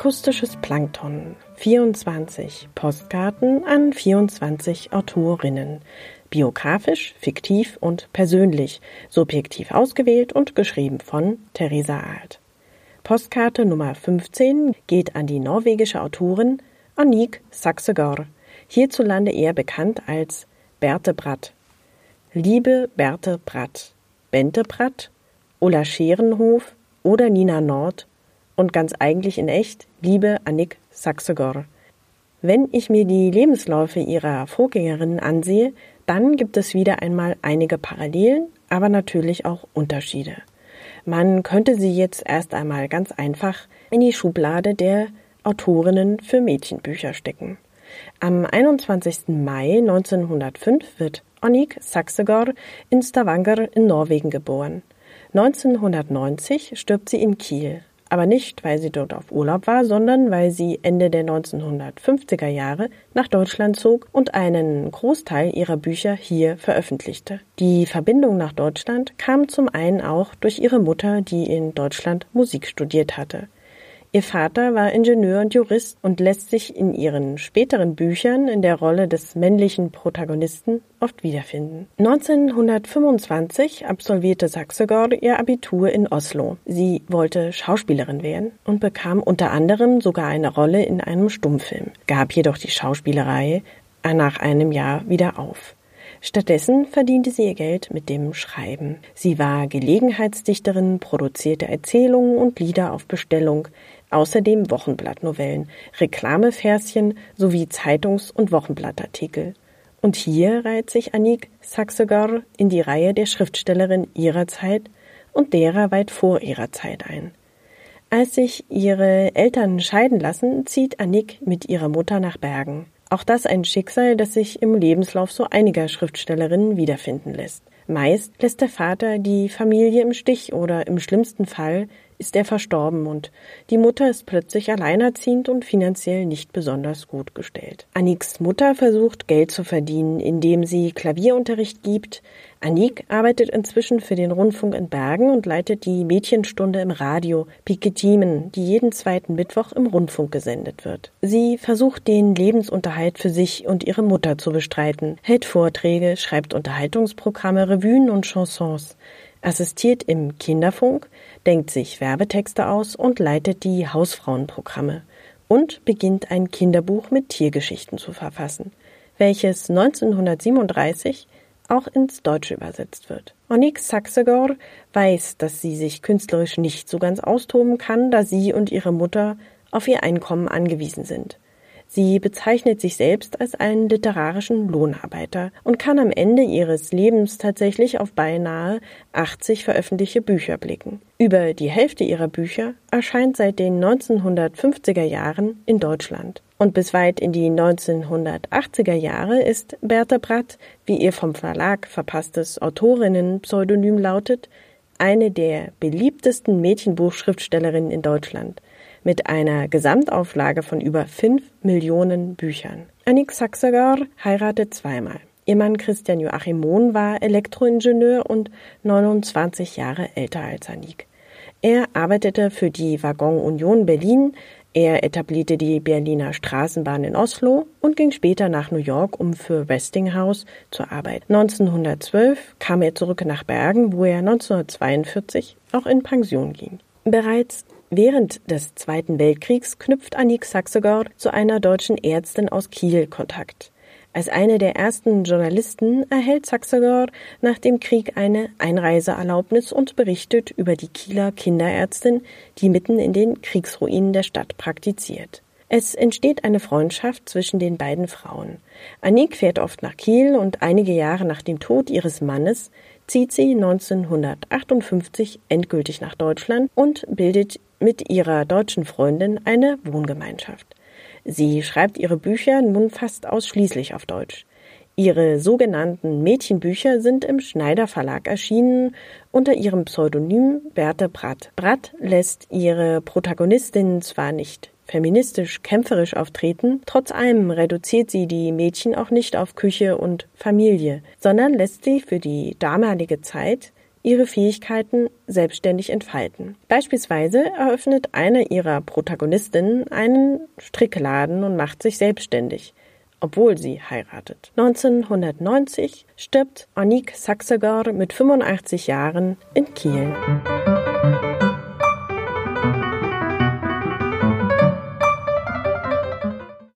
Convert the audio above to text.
Akustisches Plankton. 24 Postkarten an 24 Autorinnen. Biografisch, fiktiv und persönlich, subjektiv ausgewählt und geschrieben von Theresa Alt. Postkarte Nummer 15 geht an die norwegische Autorin Annik Saxegård, hierzulande eher bekannt als Berthe Bratt. Liebe Berthe Bratt, Bente Bratt, Ulla Scherenhof oder Nina Nord und ganz eigentlich in echt, liebe Annik Saxegor. Wenn ich mir die Lebensläufe ihrer Vorgängerinnen ansehe, dann gibt es wieder einmal einige Parallelen, aber natürlich auch Unterschiede. Man könnte sie jetzt erst einmal ganz einfach in die Schublade der Autorinnen für Mädchenbücher stecken. Am 21. Mai 1905 wird Annik Saxegor in Stavanger in Norwegen geboren. 1990 stirbt sie in Kiel aber nicht, weil sie dort auf Urlaub war, sondern weil sie Ende der 1950er Jahre nach Deutschland zog und einen Großteil ihrer Bücher hier veröffentlichte. Die Verbindung nach Deutschland kam zum einen auch durch ihre Mutter, die in Deutschland Musik studiert hatte. Ihr Vater war Ingenieur und Jurist und lässt sich in ihren späteren Büchern in der Rolle des männlichen Protagonisten oft wiederfinden. 1925 absolvierte Saxegård ihr Abitur in Oslo. Sie wollte Schauspielerin werden und bekam unter anderem sogar eine Rolle in einem Stummfilm, gab jedoch die Schauspielerei nach einem Jahr wieder auf. Stattdessen verdiente sie ihr Geld mit dem Schreiben. Sie war Gelegenheitsdichterin, produzierte Erzählungen und Lieder auf Bestellung, außerdem Wochenblattnovellen, Reklameverschen sowie Zeitungs- und Wochenblattartikel. Und hier reiht sich Annik Saxegar in die Reihe der Schriftstellerin ihrer Zeit und derer weit vor ihrer Zeit ein. Als sich ihre Eltern scheiden lassen, zieht Annik mit ihrer Mutter nach Bergen. Auch das ein Schicksal, das sich im Lebenslauf so einiger Schriftstellerinnen wiederfinden lässt. Meist lässt der Vater die Familie im Stich oder im schlimmsten Fall ist er verstorben und die Mutter ist plötzlich alleinerziehend und finanziell nicht besonders gut gestellt. Aniks Mutter versucht Geld zu verdienen, indem sie Klavierunterricht gibt. Anik arbeitet inzwischen für den Rundfunk in Bergen und leitet die Mädchenstunde im Radio Piketimen, die jeden zweiten Mittwoch im Rundfunk gesendet wird. Sie versucht den Lebensunterhalt für sich und ihre Mutter zu bestreiten, hält Vorträge, schreibt Unterhaltungsprogramme, Revuen und Chansons assistiert im Kinderfunk, denkt sich Werbetexte aus und leitet die Hausfrauenprogramme und beginnt ein Kinderbuch mit Tiergeschichten zu verfassen, welches 1937 auch ins Deutsche übersetzt wird. Onyx Saxegor weiß, dass sie sich künstlerisch nicht so ganz austoben kann, da sie und ihre Mutter auf ihr Einkommen angewiesen sind. Sie bezeichnet sich selbst als einen literarischen Lohnarbeiter und kann am Ende ihres Lebens tatsächlich auf beinahe 80 veröffentlichte Bücher blicken. Über die Hälfte ihrer Bücher erscheint seit den 1950er Jahren in Deutschland. Und bis weit in die 1980er Jahre ist Bertha Bratt, wie ihr vom Verlag verpasstes Autorinnenpseudonym lautet, eine der beliebtesten Mädchenbuchschriftstellerinnen in Deutschland mit einer Gesamtauflage von über fünf Millionen Büchern. Annik Saxegar heiratet zweimal. Ihr Mann Christian Joachim Mohn war Elektroingenieur und 29 Jahre älter als Annik. Er arbeitete für die Waggon Union Berlin, er etablierte die Berliner Straßenbahn in Oslo und ging später nach New York, um für Westinghouse zu arbeiten. 1912 kam er zurück nach Bergen, wo er 1942 auch in Pension ging. Bereits Während des Zweiten Weltkriegs knüpft Annik Saxegård zu einer deutschen Ärztin aus Kiel Kontakt. Als eine der ersten Journalisten erhält Saxegård nach dem Krieg eine Einreiseerlaubnis und berichtet über die Kieler Kinderärztin, die mitten in den Kriegsruinen der Stadt praktiziert. Es entsteht eine Freundschaft zwischen den beiden Frauen. Annik fährt oft nach Kiel und einige Jahre nach dem Tod ihres Mannes zieht sie 1958 endgültig nach Deutschland und bildet mit ihrer deutschen Freundin eine Wohngemeinschaft. Sie schreibt ihre Bücher nun fast ausschließlich auf Deutsch. Ihre sogenannten Mädchenbücher sind im Schneider Verlag erschienen unter ihrem Pseudonym Berthe Bratt. Bratt lässt ihre Protagonistinnen zwar nicht feministisch kämpferisch auftreten, trotz allem reduziert sie die Mädchen auch nicht auf Küche und Familie, sondern lässt sie für die damalige Zeit ihre Fähigkeiten selbstständig entfalten. Beispielsweise eröffnet eine ihrer Protagonistinnen einen Strickladen und macht sich selbstständig obwohl sie heiratet. 1990 stirbt Anik Saxegar mit 85 Jahren in Kiel.